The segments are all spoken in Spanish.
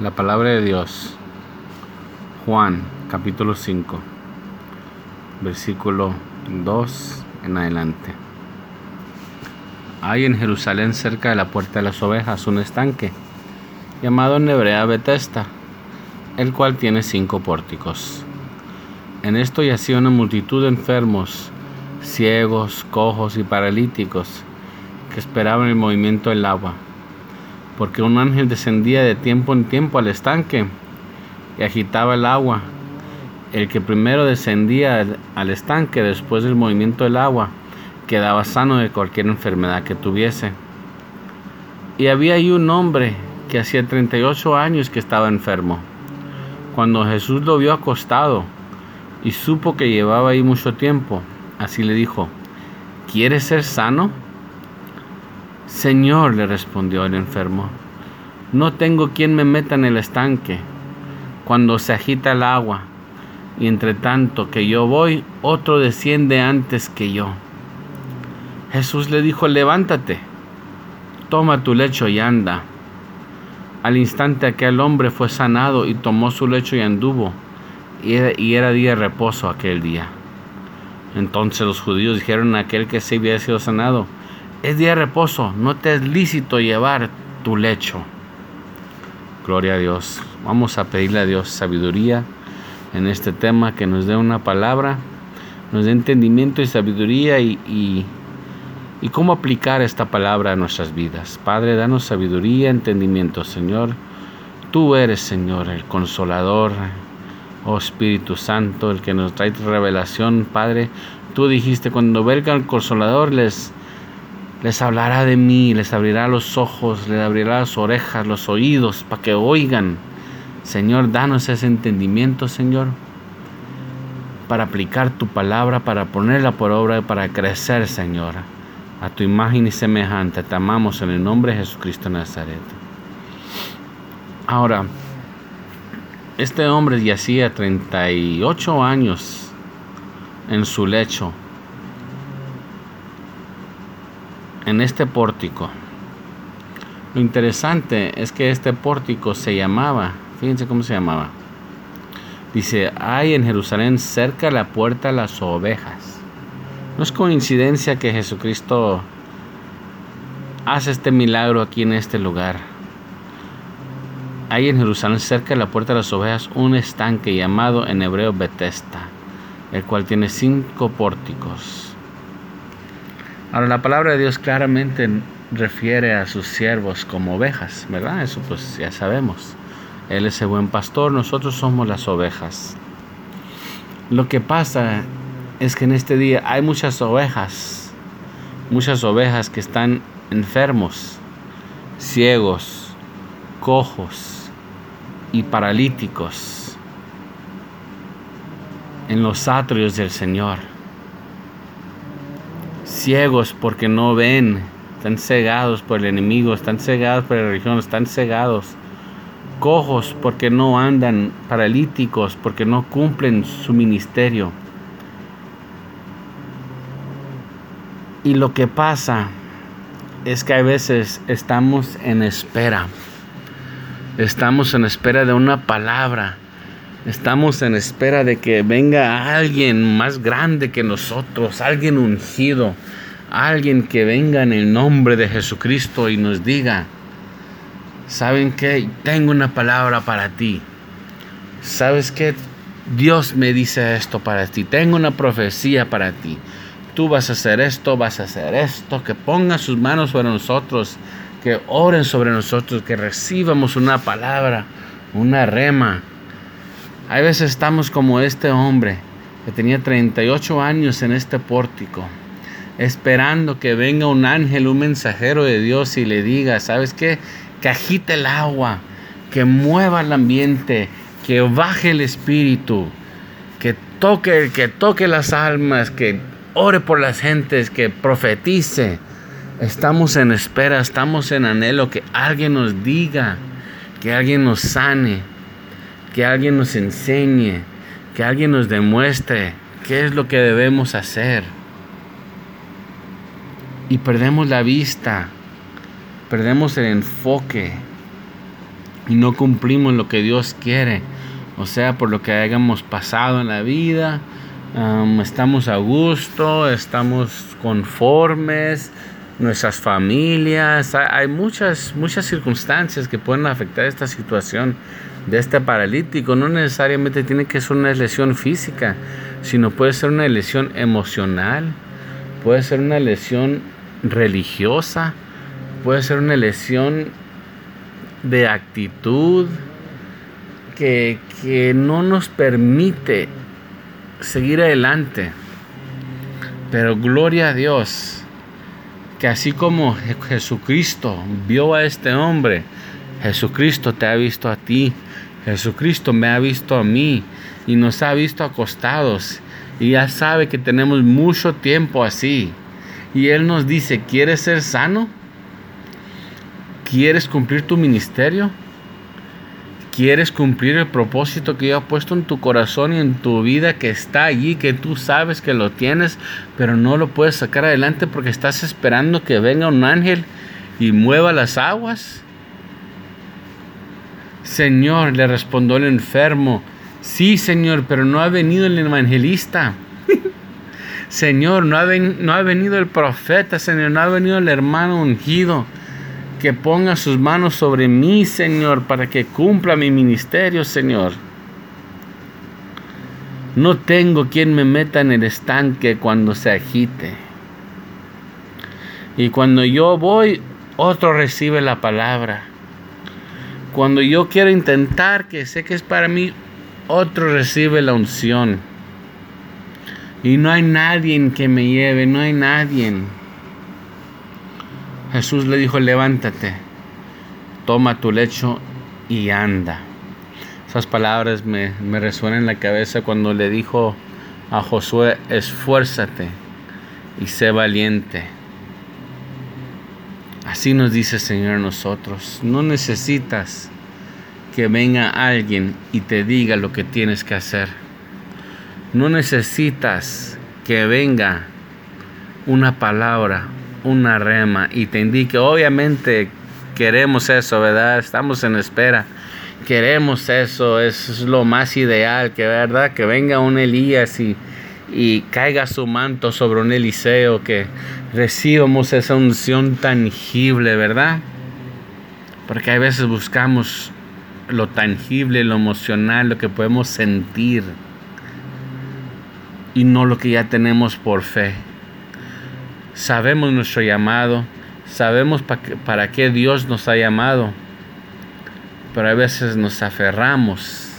La palabra de Dios. Juan capítulo 5, versículo 2 en adelante. Hay en Jerusalén cerca de la puerta de las ovejas un estanque llamado en hebrea Betesda, el cual tiene cinco pórticos. En esto yacía una multitud de enfermos, ciegos, cojos y paralíticos que esperaban el movimiento del agua porque un ángel descendía de tiempo en tiempo al estanque y agitaba el agua. El que primero descendía al estanque después del movimiento del agua quedaba sano de cualquier enfermedad que tuviese. Y había ahí un hombre que hacía 38 años que estaba enfermo. Cuando Jesús lo vio acostado y supo que llevaba ahí mucho tiempo, así le dijo, ¿quieres ser sano? Señor, le respondió el enfermo, no tengo quien me meta en el estanque cuando se agita el agua, y entre tanto que yo voy, otro desciende antes que yo. Jesús le dijo, levántate, toma tu lecho y anda. Al instante aquel hombre fue sanado y tomó su lecho y anduvo, y era, día de reposo aquel día. Entonces los judíos dijeron a aquel que se había sido sanado, es día de reposo, no te es lícito llevar tu lecho. Gloria a Dios. Vamos a pedirle a Dios sabiduría en este tema, que nos dé una palabra, nos dé entendimiento y sabiduría y, y, cómo aplicar esta palabra a nuestras vidas. Padre, danos sabiduría, entendimiento, Señor. Tú eres, Señor, el consolador, oh Espíritu Santo, el que nos trae revelación, Padre. Tú dijiste, cuando venga el consolador, les les hablará de mí, les abrirá los ojos, les abrirá las orejas, los oídos, para que oigan. Señor, danos ese entendimiento, Señor, para aplicar tu palabra, para ponerla por obra, para crecer, Señor, a tu imagen y semejante. Te amamos en el nombre de Jesucristo de Nazaret. Ahora, este hombre yacía 38 años en su lecho en este pórtico. Lo interesante es que este pórtico se llamaba, fíjense cómo se llamaba. Dice, hay en Jerusalén cerca la puerta las ovejas. No es coincidencia que Jesucristo hace este milagro aquí en este lugar. Hay en Jerusalén cerca de la puerta de las ovejas un estanque llamado en hebreo Betesda, el cual tiene cinco pórticos. Ahora la palabra de Dios claramente refiere a sus siervos como ovejas, ¿verdad? Eso pues ya sabemos. Él es el buen pastor, nosotros somos las ovejas. Lo que pasa es que en este día hay muchas ovejas, muchas ovejas que están enfermos, ciegos, cojos y paralíticos en los atrios del Señor ciegos porque no ven, están cegados por el enemigo, están cegados por la religión, están cegados. Cojos porque no andan, paralíticos porque no cumplen su ministerio. Y lo que pasa es que a veces estamos en espera. Estamos en espera de una palabra Estamos en espera de que venga alguien más grande que nosotros, alguien ungido, alguien que venga en el nombre de Jesucristo y nos diga, ¿saben qué? Tengo una palabra para ti. ¿Sabes qué? Dios me dice esto para ti. Tengo una profecía para ti. Tú vas a hacer esto, vas a hacer esto. Que ponga sus manos sobre nosotros. Que oren sobre nosotros. Que recibamos una palabra, una rema hay veces estamos como este hombre que tenía 38 años en este pórtico, esperando que venga un ángel, un mensajero de Dios y le diga, ¿sabes qué? Que agite el agua, que mueva el ambiente, que baje el espíritu, que toque, que toque las almas, que ore por las gentes, que profetice. Estamos en espera, estamos en anhelo que alguien nos diga, que alguien nos sane que alguien nos enseñe, que alguien nos demuestre qué es lo que debemos hacer. Y perdemos la vista, perdemos el enfoque. y no cumplimos lo que Dios quiere, o sea, por lo que hayamos pasado en la vida, estamos a gusto, estamos conformes, nuestras familias, hay muchas, muchas circunstancias que pueden afectar esta situación de este paralítico. No necesariamente tiene que ser una lesión física, sino puede ser una lesión emocional, puede ser una lesión religiosa, puede ser una lesión de actitud que, que no nos permite seguir adelante. Pero gloria a Dios, que así como Jesucristo vio a este hombre, Jesucristo te ha visto a ti, Jesucristo me ha visto a mí y nos ha visto acostados y ya sabe que tenemos mucho tiempo así. Y Él nos dice, ¿quieres ser sano? ¿Quieres cumplir tu ministerio? ¿Quieres cumplir el propósito que yo he puesto en tu corazón y en tu vida que está allí, que tú sabes que lo tienes, pero no lo puedes sacar adelante porque estás esperando que venga un ángel y mueva las aguas? Señor, le respondió el enfermo, sí, Señor, pero no ha venido el evangelista. Señor, no ha, venido el profeta, Señor, no ha venido el hermano ungido que ponga sus manos sobre mí, Señor, para que cumpla mi ministerio, Señor. No tengo quien me meta en el estanque cuando se agite. Y cuando yo voy, otro recibe la palabra. Cuando yo quiero intentar, que sé que es para mí, otro recibe la unción. Y no hay nadie que me lleve, no hay nadie. Jesús le dijo, levántate, toma tu lecho y anda. Esas palabras me, me resuenan en la cabeza cuando le dijo a Josué, esfuérzate y sé valiente. Así nos dice el Señor nosotros. No necesitas que venga alguien y te diga lo que tienes que hacer. No necesitas que venga una palabra una rema y te indique, obviamente queremos eso, ¿verdad? Estamos en espera. Queremos eso, es lo más ideal, que verdad, que venga un Elías y, y caiga su manto sobre un Eliseo, que recibamos esa unción tangible, ¿verdad? Porque a veces buscamos lo tangible, lo emocional, lo que podemos sentir y no lo que ya tenemos por fe sabemos nuestro llamado, sabemos para qué Dios nos ha llamado, pero a veces nos aferramos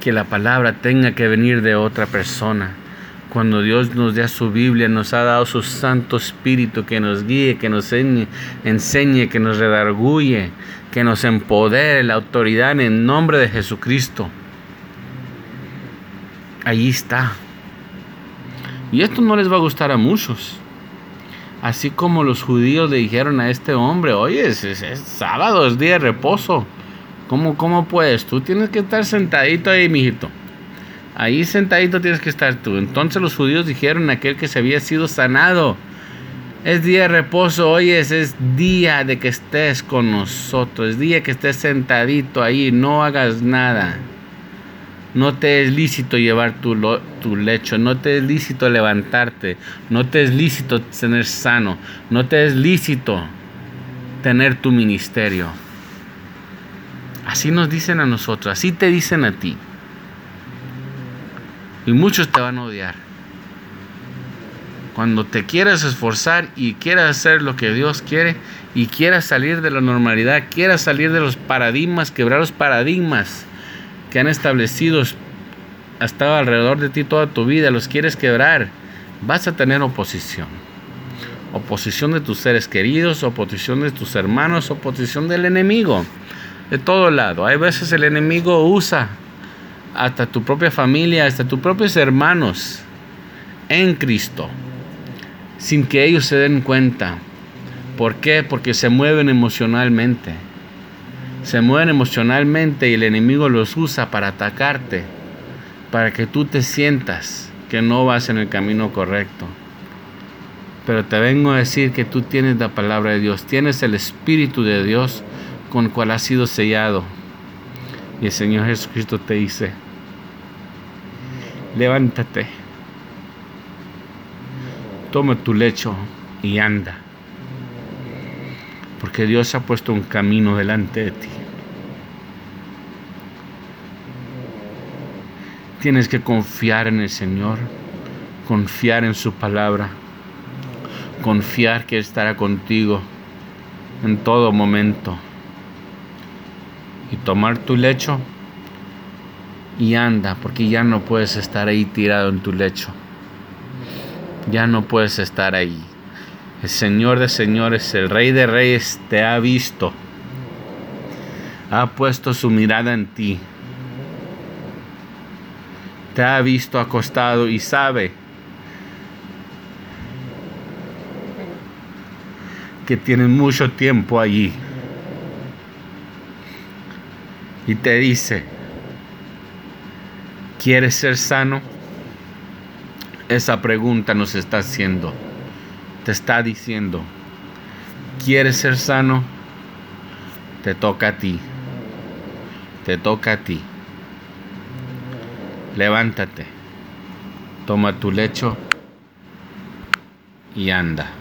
que la palabra tenga que venir de otra persona. Cuando Dios nos da su Biblia, nos ha dado su Santo Espíritu que nos guíe, que nos enseñe, que nos redarguye, que nos empodere la autoridad en el nombre de Jesucristo. Allí está. Y esto no les va a gustar a muchos. Así como los judíos le dijeron a este hombre, oye, es, sábado, es día de reposo. ¿Cómo, ¿Cómo puedes? Tú tienes que estar sentadito ahí, mijito. Ahí sentadito tienes que estar tú. Entonces los judíos dijeron a aquel que se había sido sanado, es día de reposo, oye, es día de que estés con nosotros, es día que estés sentadito ahí, no hagas nada. No te es lícito llevar tu, tu lecho, no te es lícito levantarte, no te es lícito tener sano, no te es lícito tener tu ministerio. Así nos dicen a nosotros, así te dicen a ti. Y muchos te van a odiar. Cuando te quieras esforzar y quieras hacer lo que Dios quiere y quieras salir de la normalidad, quieras salir de los paradigmas, quebrar los paradigmas que han establecido estado alrededor de ti toda tu vida, los quieres quebrar, vas a tener oposición. Oposición de tus seres queridos, oposición de tus hermanos, oposición del enemigo. De todo lado. Hay veces el enemigo usa hasta tu propia familia, hasta tus propios hermanos en Cristo, sin que ellos se den cuenta. ¿Por qué? Porque se mueven emocionalmente se mueven emocionalmente y el enemigo los usa para atacarte, para que tú te sientas que no vas en el camino correcto. Pero te vengo a decir que tú tienes la palabra de Dios, tienes el Espíritu de Dios con el cual has sido sellado. Y el Señor Jesucristo te dice, levántate, toma tu lecho y anda. Porque Dios ha puesto un camino delante de ti. Tienes que confiar en el Señor, confiar en su palabra, confiar que estará contigo en todo momento. Y tomar tu lecho y anda, porque ya no puedes estar ahí tirado en tu lecho. Ya no puedes estar ahí. El Señor de señores, el Rey de reyes te ha visto. Ha puesto su mirada en ti te ha visto acostado y sabe que tienes mucho tiempo allí. Y te dice, ¿quieres ser sano? Esa pregunta nos está haciendo. Te está diciendo, ¿quieres ser sano? Te toca a ti. Te toca a ti levántate, toma tu lecho y anda.